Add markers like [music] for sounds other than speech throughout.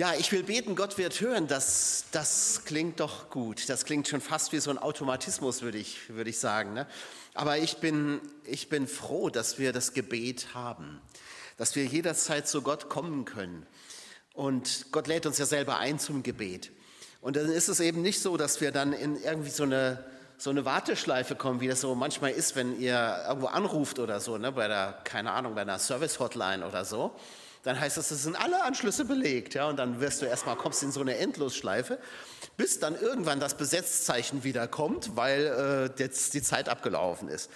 Ja, ich will beten, Gott wird hören. Das, das klingt doch gut. Das klingt schon fast wie so ein Automatismus, würde ich, würde ich sagen. Ne? Aber ich bin, ich bin froh, dass wir das Gebet haben, dass wir jederzeit zu Gott kommen können. Und Gott lädt uns ja selber ein zum Gebet. Und dann ist es eben nicht so, dass wir dann in irgendwie so eine, so eine Warteschleife kommen, wie das so manchmal ist, wenn ihr irgendwo anruft oder so, ne, bei der, keine Ahnung, bei einer Service-Hotline oder so dann heißt das, es sind alle Anschlüsse belegt. Ja, und dann wirst du erstmal, kommst in so eine Endlosschleife, bis dann irgendwann das Besetzzeichen wieder kommt, weil äh, jetzt die Zeit abgelaufen ist.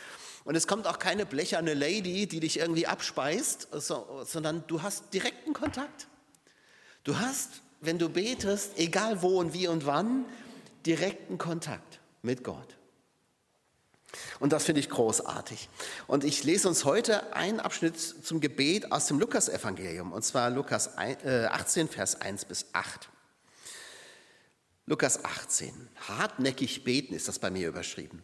Und es kommt auch keine blecherne Lady, die dich irgendwie abspeist, so, sondern du hast direkten Kontakt. Du hast, wenn du betest, egal wo und wie und wann, direkten Kontakt mit Gott. Und das finde ich großartig. Und ich lese uns heute einen Abschnitt zum Gebet aus dem Lukas-Evangelium, und zwar Lukas 18, äh, Vers 1 bis 8. Lukas 18. Hartnäckig beten ist das bei mir überschrieben.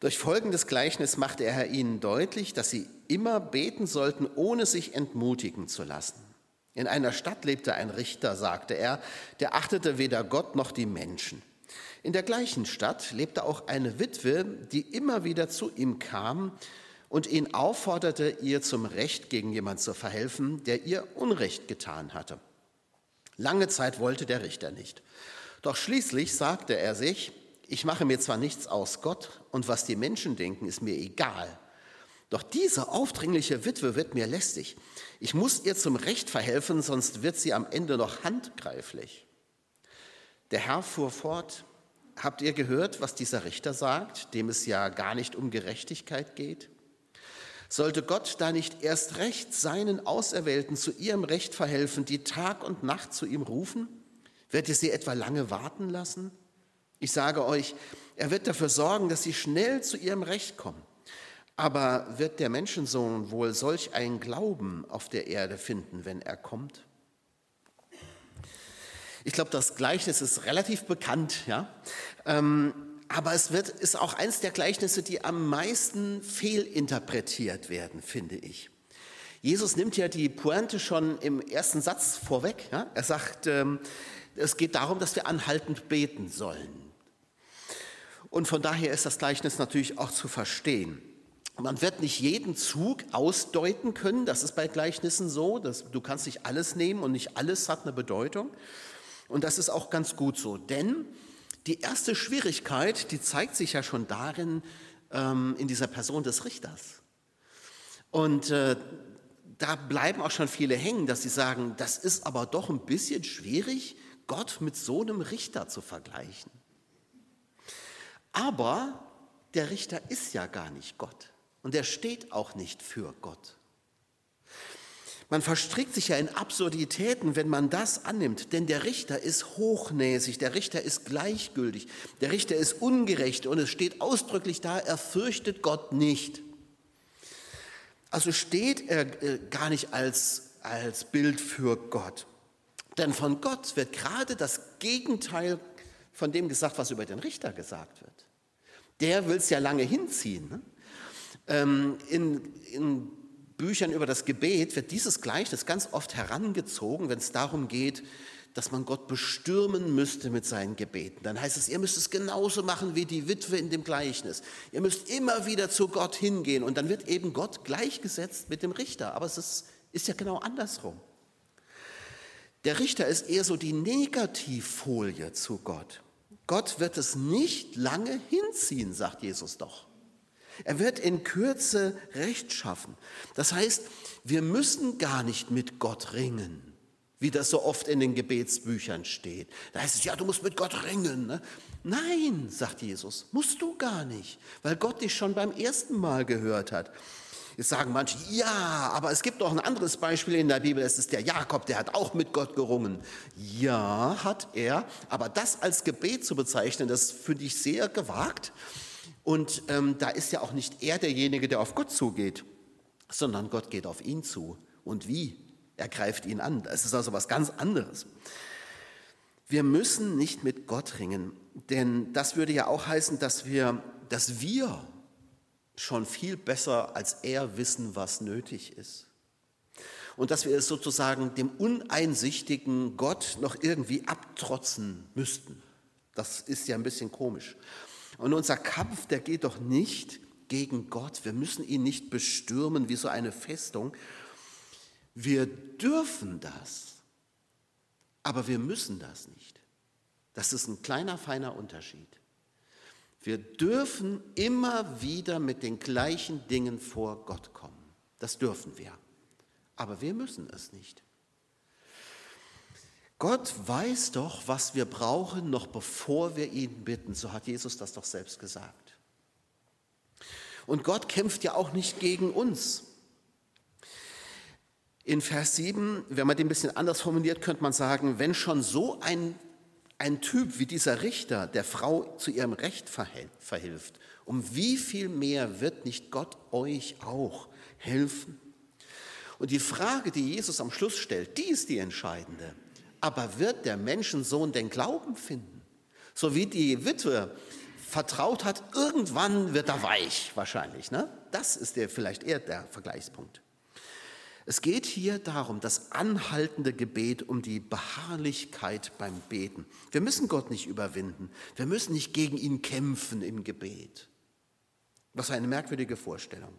Durch folgendes Gleichnis machte er ihnen deutlich, dass sie immer beten sollten, ohne sich entmutigen zu lassen. In einer Stadt lebte ein Richter, sagte er, der achtete weder Gott noch die Menschen. In der gleichen Stadt lebte auch eine Witwe, die immer wieder zu ihm kam und ihn aufforderte, ihr zum Recht gegen jemand zu verhelfen, der ihr Unrecht getan hatte. Lange Zeit wollte der Richter nicht. Doch schließlich sagte er sich, ich mache mir zwar nichts aus Gott und was die Menschen denken, ist mir egal. Doch diese aufdringliche Witwe wird mir lästig. Ich muss ihr zum Recht verhelfen, sonst wird sie am Ende noch handgreiflich. Der Herr fuhr fort, Habt ihr gehört, was dieser Richter sagt, dem es ja gar nicht um Gerechtigkeit geht? Sollte Gott da nicht erst recht seinen Auserwählten zu ihrem Recht verhelfen, die Tag und Nacht zu ihm rufen? Wird er sie etwa lange warten lassen? Ich sage euch, er wird dafür sorgen, dass sie schnell zu ihrem Recht kommen. Aber wird der Menschensohn wohl solch einen Glauben auf der Erde finden, wenn er kommt? Ich glaube, das Gleichnis ist relativ bekannt, ja. Ähm, aber es wird, ist auch eines der Gleichnisse, die am meisten fehlinterpretiert werden, finde ich. Jesus nimmt ja die Pointe schon im ersten Satz vorweg. Ja? Er sagt, ähm, es geht darum, dass wir anhaltend beten sollen. Und von daher ist das Gleichnis natürlich auch zu verstehen. Man wird nicht jeden Zug ausdeuten können, das ist bei Gleichnissen so, dass du kannst nicht alles nehmen und nicht alles hat eine Bedeutung. Und das ist auch ganz gut so, denn die erste Schwierigkeit, die zeigt sich ja schon darin, ähm, in dieser Person des Richters. Und äh, da bleiben auch schon viele hängen, dass sie sagen, das ist aber doch ein bisschen schwierig, Gott mit so einem Richter zu vergleichen. Aber der Richter ist ja gar nicht Gott und er steht auch nicht für Gott. Man verstrickt sich ja in Absurditäten, wenn man das annimmt, denn der Richter ist hochnäsig, der Richter ist gleichgültig, der Richter ist ungerecht und es steht ausdrücklich da, er fürchtet Gott nicht. Also steht er äh, gar nicht als, als Bild für Gott. Denn von Gott wird gerade das Gegenteil von dem gesagt, was über den Richter gesagt wird. Der will es ja lange hinziehen. Ne? Ähm, in, in Büchern über das Gebet wird dieses Gleichnis ganz oft herangezogen, wenn es darum geht, dass man Gott bestürmen müsste mit seinen Gebeten. Dann heißt es, ihr müsst es genauso machen wie die Witwe in dem Gleichnis. Ihr müsst immer wieder zu Gott hingehen und dann wird eben Gott gleichgesetzt mit dem Richter. Aber es ist, ist ja genau andersrum. Der Richter ist eher so die Negativfolie zu Gott. Gott wird es nicht lange hinziehen, sagt Jesus doch. Er wird in Kürze Recht schaffen. Das heißt, wir müssen gar nicht mit Gott ringen, wie das so oft in den Gebetsbüchern steht. Da heißt es, ja, du musst mit Gott ringen. Ne? Nein, sagt Jesus, musst du gar nicht, weil Gott dich schon beim ersten Mal gehört hat. Jetzt sagen manche, ja, aber es gibt doch ein anderes Beispiel in der Bibel, es ist der Jakob, der hat auch mit Gott gerungen. Ja, hat er, aber das als Gebet zu bezeichnen, das finde ich sehr gewagt. Und ähm, da ist ja auch nicht er derjenige, der auf Gott zugeht, sondern Gott geht auf ihn zu. Und wie? Er greift ihn an. Es ist also was ganz anderes. Wir müssen nicht mit Gott ringen, denn das würde ja auch heißen, dass wir, dass wir schon viel besser als er wissen, was nötig ist. und dass wir es sozusagen dem uneinsichtigen Gott noch irgendwie abtrotzen müssten. Das ist ja ein bisschen komisch. Und unser Kampf, der geht doch nicht gegen Gott. Wir müssen ihn nicht bestürmen wie so eine Festung. Wir dürfen das, aber wir müssen das nicht. Das ist ein kleiner, feiner Unterschied. Wir dürfen immer wieder mit den gleichen Dingen vor Gott kommen. Das dürfen wir. Aber wir müssen es nicht. Gott weiß doch, was wir brauchen, noch bevor wir ihn bitten. So hat Jesus das doch selbst gesagt. Und Gott kämpft ja auch nicht gegen uns. In Vers 7, wenn man den ein bisschen anders formuliert, könnte man sagen, wenn schon so ein, ein Typ wie dieser Richter der Frau zu ihrem Recht verhilft, um wie viel mehr wird nicht Gott euch auch helfen? Und die Frage, die Jesus am Schluss stellt, die ist die entscheidende. Aber wird der Menschensohn den Glauben finden? So wie die Witwe vertraut hat, irgendwann wird er weich wahrscheinlich. Ne? Das ist der, vielleicht eher der Vergleichspunkt. Es geht hier darum, das anhaltende Gebet, um die Beharrlichkeit beim Beten. Wir müssen Gott nicht überwinden. Wir müssen nicht gegen ihn kämpfen im Gebet. Was eine merkwürdige Vorstellung.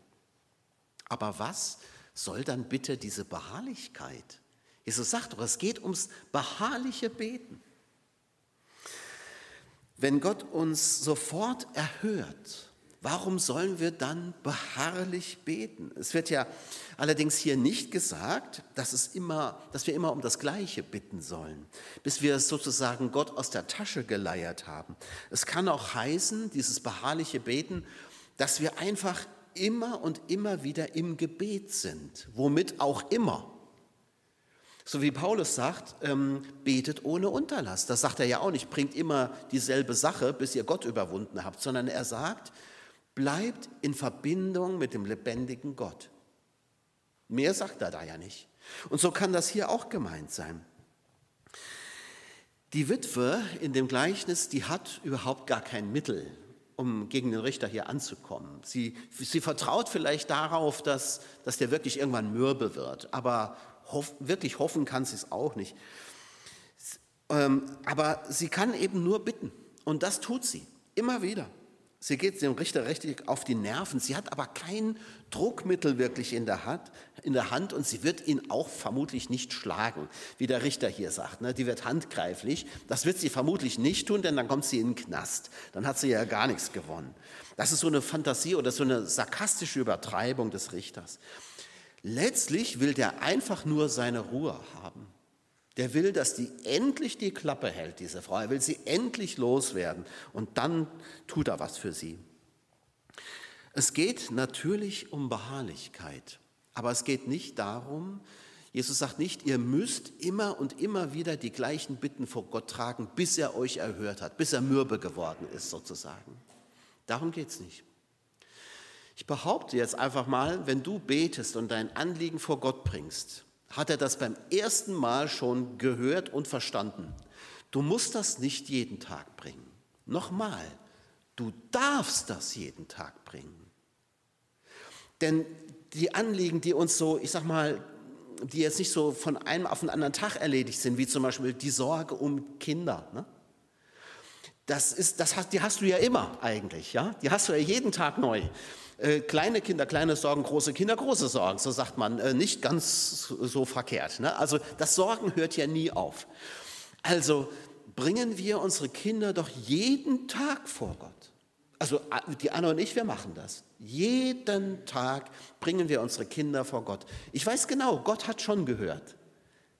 Aber was soll dann bitte diese Beharrlichkeit? Jesus sagt doch, es geht ums beharrliche Beten. Wenn Gott uns sofort erhört, warum sollen wir dann beharrlich beten? Es wird ja allerdings hier nicht gesagt, dass, es immer, dass wir immer um das Gleiche bitten sollen, bis wir es sozusagen Gott aus der Tasche geleiert haben. Es kann auch heißen, dieses beharrliche Beten, dass wir einfach immer und immer wieder im Gebet sind, womit auch immer. So wie Paulus sagt, ähm, betet ohne Unterlass. Das sagt er ja auch nicht, bringt immer dieselbe Sache, bis ihr Gott überwunden habt, sondern er sagt, bleibt in Verbindung mit dem lebendigen Gott. Mehr sagt er da ja nicht. Und so kann das hier auch gemeint sein. Die Witwe in dem Gleichnis, die hat überhaupt gar kein Mittel, um gegen den Richter hier anzukommen. Sie, sie vertraut vielleicht darauf, dass, dass der wirklich irgendwann mürbe wird, aber hoff, wirklich hoffen kann sie es auch nicht. Ähm, aber sie kann eben nur bitten. Und das tut sie immer wieder. Sie geht dem Richter richtig auf die Nerven. Sie hat aber kein Druckmittel wirklich in der, Hand, in der Hand und sie wird ihn auch vermutlich nicht schlagen, wie der Richter hier sagt. Ne? Die wird handgreiflich. Das wird sie vermutlich nicht tun, denn dann kommt sie in den Knast. Dann hat sie ja gar nichts gewonnen. Das ist so eine Fantasie oder so eine sarkastische Übertreibung des Richters. Letztlich will der einfach nur seine Ruhe haben. Der will, dass die endlich die Klappe hält, diese Frau. Er will sie endlich loswerden und dann tut er was für sie. Es geht natürlich um Beharrlichkeit, aber es geht nicht darum, Jesus sagt nicht, ihr müsst immer und immer wieder die gleichen Bitten vor Gott tragen, bis er euch erhört hat, bis er mürbe geworden ist sozusagen. Darum geht es nicht. Ich behaupte jetzt einfach mal, wenn du betest und dein Anliegen vor Gott bringst, hat er das beim ersten Mal schon gehört und verstanden. Du musst das nicht jeden Tag bringen. Nochmal, du darfst das jeden Tag bringen. Denn die Anliegen, die uns so, ich sag mal, die jetzt nicht so von einem auf den anderen Tag erledigt sind, wie zum Beispiel die Sorge um Kinder, ne? Das ist, das hast, die hast du ja immer eigentlich, ja? Die hast du ja jeden Tag neu. Äh, kleine Kinder, kleine Sorgen, große Kinder, große Sorgen, so sagt man, äh, nicht ganz so verkehrt. Ne? Also das Sorgen hört ja nie auf. Also bringen wir unsere Kinder doch jeden Tag vor Gott. Also die Anna und ich, wir machen das. Jeden Tag bringen wir unsere Kinder vor Gott. Ich weiß genau, Gott hat schon gehört.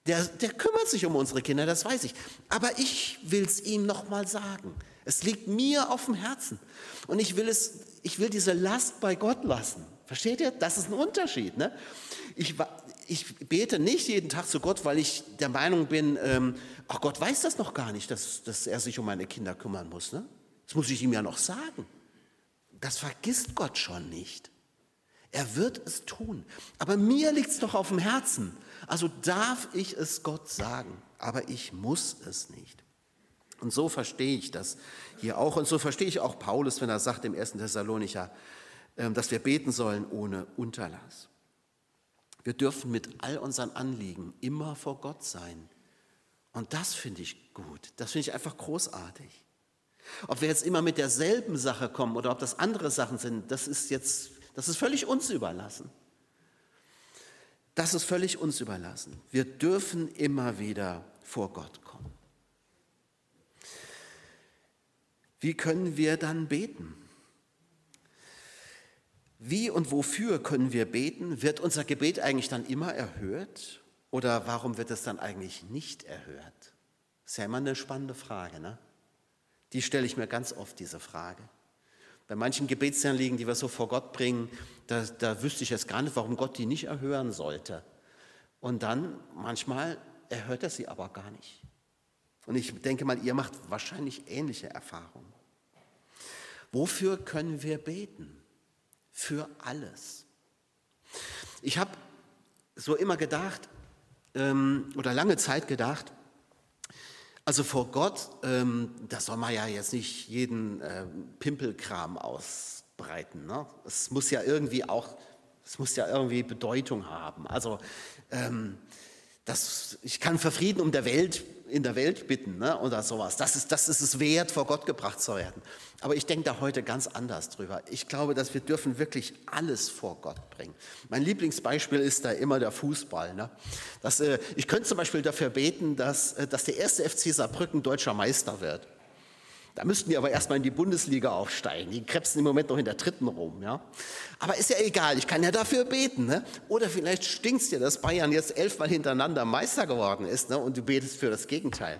Der, der kümmert sich um unsere Kinder, das weiß ich. Aber ich will es ihm nochmal sagen. Es liegt mir auf dem Herzen. Und ich will, es, ich will diese Last bei Gott lassen. Versteht ihr? Das ist ein Unterschied. Ne? Ich, ich bete nicht jeden Tag zu Gott, weil ich der Meinung bin, ähm, ach Gott weiß das noch gar nicht, dass, dass er sich um meine Kinder kümmern muss. Ne? Das muss ich ihm ja noch sagen. Das vergisst Gott schon nicht. Er wird es tun. Aber mir liegt es doch auf dem Herzen. Also darf ich es Gott sagen, aber ich muss es nicht. Und so verstehe ich das hier auch. Und so verstehe ich auch Paulus, wenn er sagt im 1. Thessalonicher, ähm, dass wir beten sollen ohne Unterlass. Wir dürfen mit all unseren Anliegen immer vor Gott sein. Und das finde ich gut. Das finde ich einfach großartig. Ob wir jetzt immer mit derselben Sache kommen oder ob das andere Sachen sind, das ist jetzt, das ist völlig uns überlassen. Das ist völlig uns überlassen. Wir dürfen immer wieder vor Gott kommen. Wie können wir dann beten? Wie und wofür können wir beten? Wird unser Gebet eigentlich dann immer erhört? Oder warum wird es dann eigentlich nicht erhört? Das ist ja immer eine spannende Frage. Ne? Die stelle ich mir ganz oft, diese Frage. Bei manchen Gebetsanliegen, die wir so vor Gott bringen, da, da wüsste ich jetzt gar nicht, warum Gott die nicht erhören sollte. Und dann manchmal erhört er sie aber gar nicht. Und ich denke mal, ihr macht wahrscheinlich ähnliche Erfahrungen. Wofür können wir beten? für alles. Ich habe so immer gedacht, ähm, oder lange Zeit gedacht, also vor Gott, ähm, da soll man ja jetzt nicht jeden äh, Pimpelkram ausbreiten. Ne? Es muss ja irgendwie auch, es muss ja irgendwie Bedeutung haben. Also ähm, das, ich kann für Frieden um der Welt, in der Welt bitten ne, oder sowas. Das ist, das ist es wert, vor Gott gebracht zu werden. Aber ich denke da heute ganz anders drüber. Ich glaube, dass wir dürfen wirklich alles vor Gott bringen. Mein Lieblingsbeispiel ist da immer der Fußball. Ne? Das, äh, ich könnte zum Beispiel dafür beten, dass, äh, dass der erste FC Saarbrücken deutscher Meister wird. Da müssten die aber erstmal in die Bundesliga aufsteigen. Die krebsen im Moment noch in der dritten rum. Ja? Aber ist ja egal, ich kann ja dafür beten. Ne? Oder vielleicht stinkt dir, dass Bayern jetzt elfmal hintereinander Meister geworden ist ne? und du betest für das Gegenteil.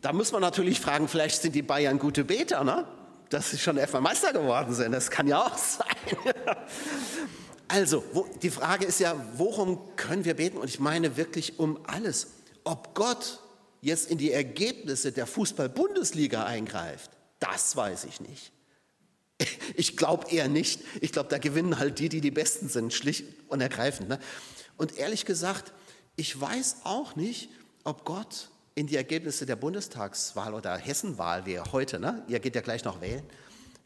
Da muss man natürlich fragen, vielleicht sind die Bayern gute Beter, ne? dass sie schon elfmal Meister geworden sind. Das kann ja auch [laughs] sein. also, wo, die Frage ist ja, worum können wir beten? Und ich meine wirklich um alles. Ob Gott jetzt in die Ergebnisse der Fußball-Bundesliga eingreift, das weiß ich nicht. [laughs] Ich glaube eher nicht. Ich glaube, da gewinnen halt die, die die Besten sind, schlicht und ergreifend. Ne? Und ehrlich gesagt, ich weiß auch nicht, ob Gott in die Ergebnisse der Bundestagswahl oder Hessenwahl, wie heute, ne? ihr geht ja gleich noch wählen,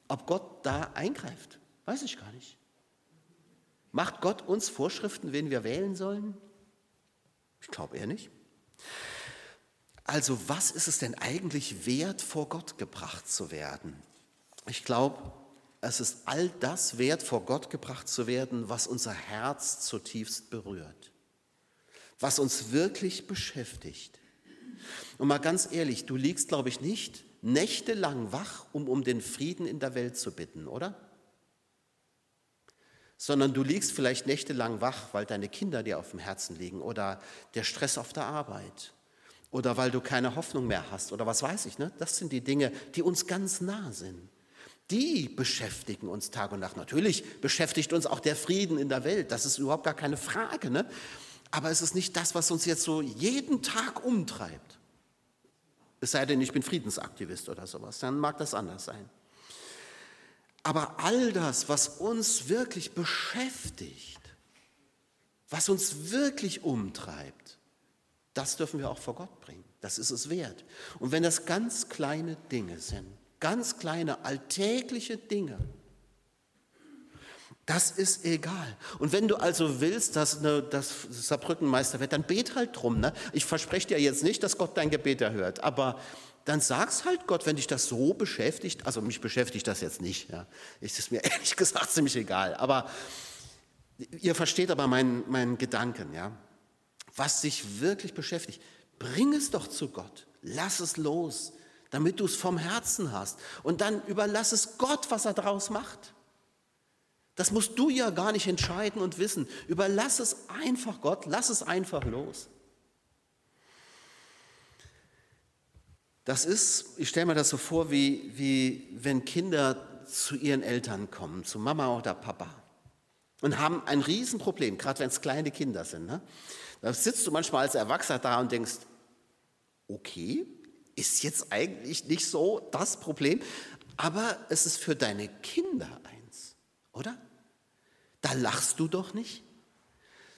ob Gott da eingreift. Weiß ich gar nicht. Macht Gott uns Vorschriften, wen wir wählen sollen? Ich glaube eher nicht. Also was ist es denn eigentlich wert, vor Gott gebracht zu werden? Ich glaube, es ist all das wert, vor Gott gebracht zu werden, was unser Herz zutiefst berührt, was uns wirklich beschäftigt. Und mal ganz ehrlich, du liegst, glaube ich, nicht nächtelang wach, um um den Frieden in der Welt zu bitten, oder? Sondern du liegst vielleicht nächtelang wach, weil deine Kinder dir auf dem Herzen liegen oder der Stress auf der Arbeit oder weil du keine Hoffnung mehr hast oder was weiß ich. Ne? Das sind die Dinge, die uns ganz nah sind. Die beschäftigen uns Tag und Nacht. Natürlich beschäftigt uns auch der Frieden in der Welt. Das ist überhaupt gar keine Frage. Ne? Aber es ist nicht das, was uns jetzt so jeden Tag umtreibt. Es sei denn, ich bin Friedensaktivist oder sowas. Dann mag das anders sein. Aber all das, was uns wirklich beschäftigt, was uns wirklich umtreibt, das dürfen wir auch vor Gott bringen. Das ist es wert. Und wenn das ganz kleine Dinge sind, ganz kleine alltägliche Dinge, das ist egal. Und wenn du also willst, dass, ne, dass Saarbrücken Meister wird, dann bet halt drum. Ne? Ich verspreche dir jetzt nicht, dass Gott dein Gebet erhört, aber dann sag's halt Gott, wenn dich das so beschäftigt. Also mich beschäftigt das jetzt nicht. Ja. Es ist mir [laughs] ehrlich gesagt ziemlich egal. Aber ihr versteht aber meinen, meinen Gedanken. Ja was dich wirklich beschäftigt, bring es doch zu Gott. Lass es los, damit du es vom Herzen hast. Und dann überlass es Gott, was er daraus macht. Das musst du ja gar nicht entscheiden und wissen. Überlass es einfach Gott, lass es einfach los. Das ist, ich stelle mir das so vor, wie, wie wenn Kinder zu ihren Eltern kommen, zu Mama oder Papa, und haben ein Riesenproblem, gerade wenn es kleine Kinder sind. Ne? Da sitzt du manchmal als Erwachsener da und denkst, okay, ist jetzt eigentlich nicht so das Problem, aber es ist für deine Kinder eins, oder? Da lachst du doch nicht.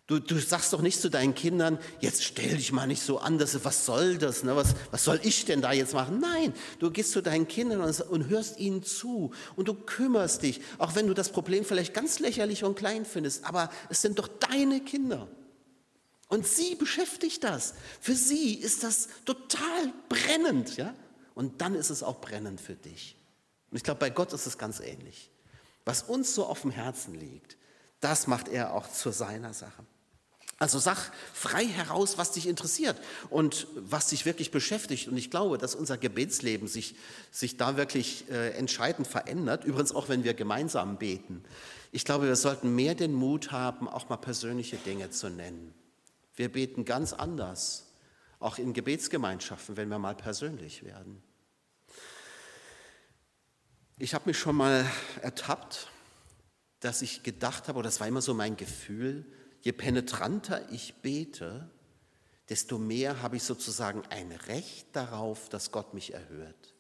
Du, du sagst doch nicht zu deinen Kindern, jetzt stell dich mal nicht so an, das, was soll das, ne? was, was soll ich denn da jetzt machen? Nein, du gehst zu deinen Kindern und, und hörst ihnen zu und du kümmerst dich, auch wenn du das Problem vielleicht ganz lächerlich und klein findest, aber es sind doch deine Kinder. Und sie beschäftigt das. Für sie ist das total brennend, ja? Und dann ist es auch brennend für dich. Und ich glaube, bei Gott ist es ganz ähnlich. Was uns so auf dem Herzen liegt, das macht er auch zu seiner Sache. Also sag frei heraus, was dich interessiert und was dich wirklich beschäftigt. Und ich glaube, dass unser Gebetsleben sich, sich da wirklich äh, entscheidend verändert. Übrigens auch, wenn wir gemeinsam beten. Ich glaube, wir sollten mehr den Mut haben, auch mal persönliche Dinge zu nennen. Wir beten ganz anders, auch in Gebetsgemeinschaften, wenn wir mal persönlich werden. Ich habe mich schon mal ertappt, dass ich gedacht habe, oder das war immer so mein Gefühl, je penetranter ich bete, desto mehr habe ich sozusagen ein Recht darauf, dass Gott mich erhört.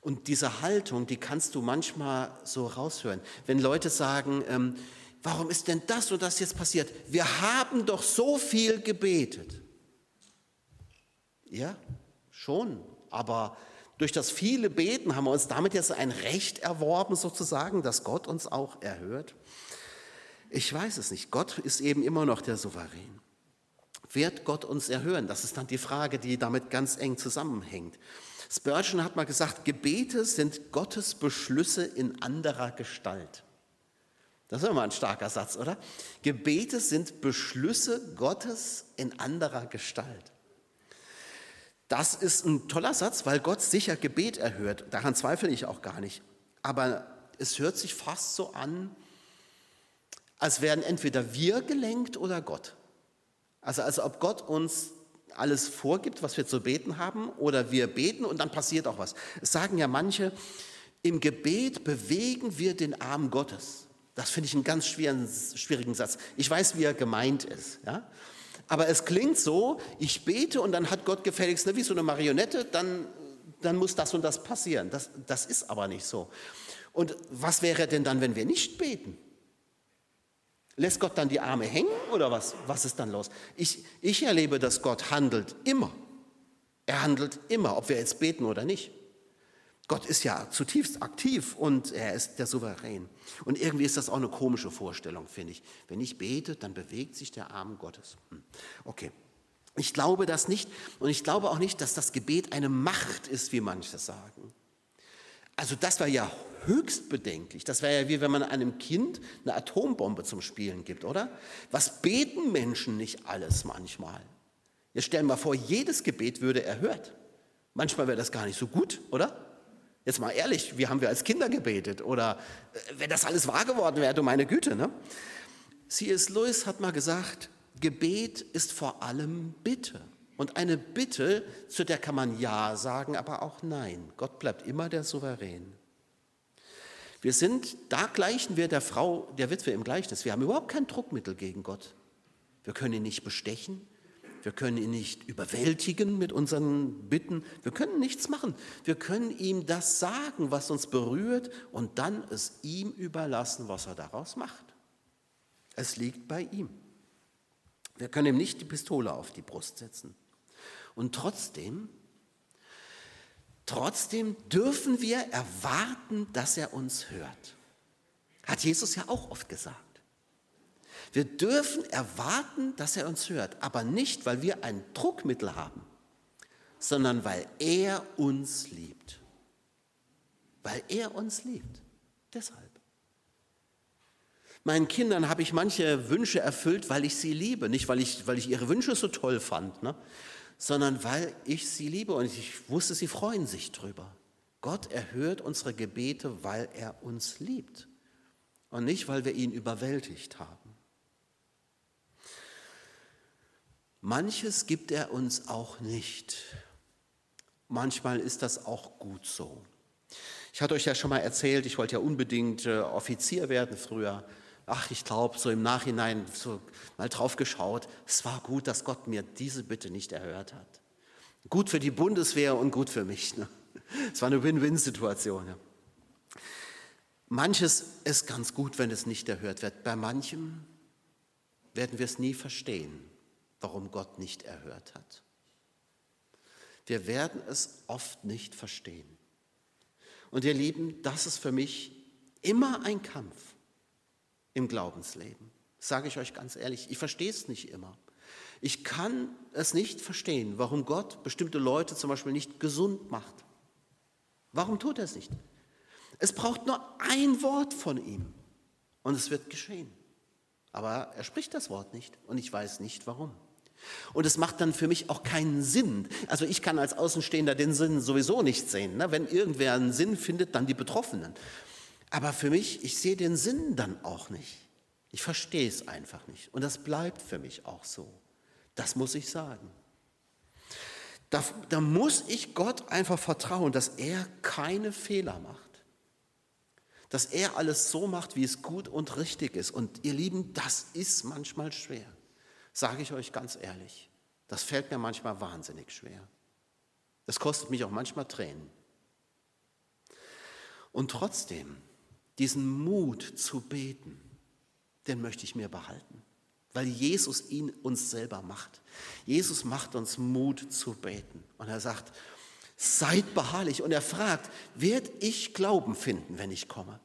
Und diese Haltung, die kannst du manchmal so raushören. Wenn Leute sagen, ähm, warum ist denn das und das jetzt passiert? Wir haben doch so viel gebetet. Ja, schon, aber durch das viele Beten haben wir uns damit jetzt ein Recht erworben, sozusagen, dass Gott uns auch erhört. Ich weiß es nicht. Gott ist eben immer noch der Souverän. Wird Gott uns erhören? Das ist dann die Frage, die damit ganz eng zusammenhängt. Spurgeon hat mal gesagt, Gebete sind Gottes Beschlüsse in anderer Gestalt. Das ist immer ein starker Satz, oder? Gebete sind Beschlüsse Gottes in anderer Gestalt. Das ist ein toller Satz, weil Gott sicher Gebet erhört. Daran zweifle ich auch gar nicht. Aber es hört sich fast so an, als wären entweder wir gelenkt oder Gott. Also als ob Gott uns alles vorgibt, was wir zu beten haben, oder wir beten und dann passiert auch was. Es sagen ja manche, im Gebet bewegen wir den Arm Gottes. Das finde ich einen ganz schweren, schwierigen Satz. Ich weiß, wie er gemeint ist. Ja? Aber es klingt so, ich bete und dann hat Gott gefälligst, ne, wie so eine Marionette, dann, dann muss das und das passieren. Das, das ist aber nicht so. Und was wäre denn dann, wenn wir nicht beten? Lässt Gott dann die Arme hängen oder was? Was ist dann los? Ich, ich erlebe, dass Gott handelt immer. Er handelt immer, ob wir jetzt beten oder nicht. Gott ist ja zutiefst aktiv und er ist der Souverän. Und irgendwie ist das auch eine komische Vorstellung, finde ich. Wenn ich bete, dann bewegt sich der Arm Gottes. Hm. Okay. Ich glaube das nicht und ich glaube auch nicht, dass das Gebet eine Macht ist, wie manche sagen. Also das wäre ja höchst bedenklich. Das wäre ja wie wenn man einem Kind eine Atombombe zum Spielen gibt, oder? Was beten Menschen nicht alles manchmal? Jetzt stellen wir vor, jedes Gebet würde erhört. Manchmal wäre das gar nicht so gut, oder? Jetzt mal ehrlich, wie haben wir als Kinder gebetet? Oder äh, wenn das alles wahr geworden wäre, du meine Güte, ne? C.S. Lewis hat mal gesagt, Gebet ist vor allem Bitte. Und eine Bitte, zu der kann man Ja sagen, aber auch Nein. Gott bleibt immer der Souverän. Wir sind, da gleichen wir der Frau, der Witwe im Gleichnis. Wir haben überhaupt kein Druckmittel gegen Gott. Wir können ihn nicht bestechen. Wir können ihn nicht überwältigen mit unseren Bitten. Wir können nichts machen. Wir können ihm das sagen, was uns berührt und dann es ihm überlassen, was er daraus macht. Es liegt bei ihm. Wir können ihm nicht die Pistole auf die Brust setzen. Und trotzdem, trotzdem dürfen wir erwarten, dass er uns hört. Hat Jesus ja auch oft gesagt. Wir dürfen erwarten, dass er uns hört, aber nicht, weil wir ein Druckmittel haben, sondern weil er uns liebt. Weil er uns liebt. Deshalb. Meinen Kindern habe ich manche Wünsche erfüllt, weil ich sie liebe, nicht weil ich, weil ich ihre Wünsche so toll fand, ne? Sondern weil ich sie liebe und ich wusste, sie freuen sich drüber. Gott erhört unsere Gebete, weil er uns liebt und nicht, weil wir ihn überwältigt haben. Manches gibt er uns auch nicht. Manchmal ist das auch gut so. Ich hatte euch ja schon mal erzählt, ich wollte ja unbedingt äh, Offizier werden früher ach, ich glaube, so im Nachhinein so mal drauf geschaut, es war gut, dass Gott mir diese Bitte nicht erhört hat. Gut für die Bundeswehr und gut für mich. Ne? Es war eine Win-Win-Situation. Ja. Manches ist ganz gut, wenn es nicht erhört wird. Bei manchem werden wir es nie verstehen, warum Gott nicht erhört hat. Wir werden es oft nicht verstehen. Und ihr Lieben, das ist für mich immer ein Kampf im Glaubensleben. Sage ich euch ganz ehrlich, ich verstehe es nicht immer. Ich kann es nicht verstehen, warum Gott bestimmte Leute zum Beispiel nicht gesund macht. Warum tut er es nicht? Es braucht nur ein Wort von ihm und es wird geschehen. Aber er spricht das Wort nicht und ich weiß nicht warum. Und es macht dann für mich auch keinen Sinn. Also ich kann als Außenstehender den Sinn sowieso nicht sehen. Ne? Wenn irgendwer einen Sinn findet, dann die Betroffenen. Aber für mich, ich sehe den Sinn dann auch nicht. Ich verstehe es einfach nicht. Und das bleibt für mich auch so. Das muss ich sagen. Da, da muss ich Gott einfach vertrauen, dass er keine Fehler macht. Dass er alles so macht, wie es gut und richtig ist. Und ihr Lieben, das ist manchmal schwer. Sage ich euch ganz ehrlich. Das fällt mir manchmal wahnsinnig schwer. Das kostet mich auch manchmal Tränen. Und trotzdem, diesen Mut zu beten, den möchte ich mir behalten weil Jesus ihn uns selber macht. Jesus macht uns Mut zu beten. Und er sagt, seid beharrlich. Und er fragt, werd ich Glauben finden, wenn ich komme?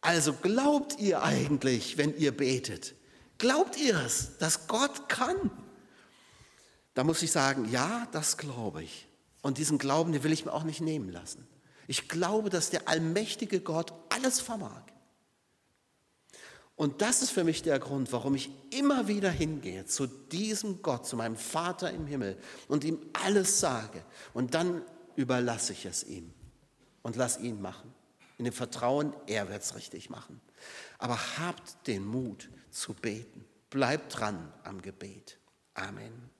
Also glaubt ihr eigentlich, wenn ihr betet? Glaubt ihr es, dass Gott kann? Da muss ich sagen, ja, das glaube ich. Und diesen Glauben, den will ich mir auch nicht nehmen lassen. Ich glaube, dass der allmächtige Gott alles vermag. Und das ist für mich der Grund, warum ich immer wieder hingehe zu diesem Gott, zu meinem Vater im Himmel und ihm alles sage. Und dann überlasse ich es ihm und lass ihn machen. In dem Vertrauen, er wird es richtig machen. Aber habt den Mut zu beten. Bleibt dran am Gebet. Amen.